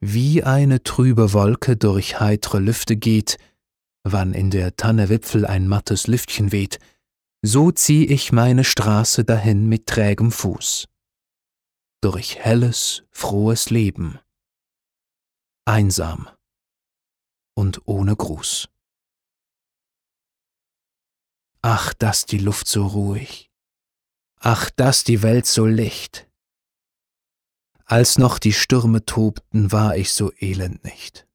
wie eine trübe Wolke durch heitre Lüfte geht, wann in der Tannewipfel ein mattes Lüftchen weht, so zieh ich meine Straße dahin mit trägem Fuß. Durch helles, frohes Leben. Einsam und ohne Gruß. Ach, dass die Luft so ruhig, ach, dass die Welt so licht. Als noch die Stürme tobten, war ich so elend nicht.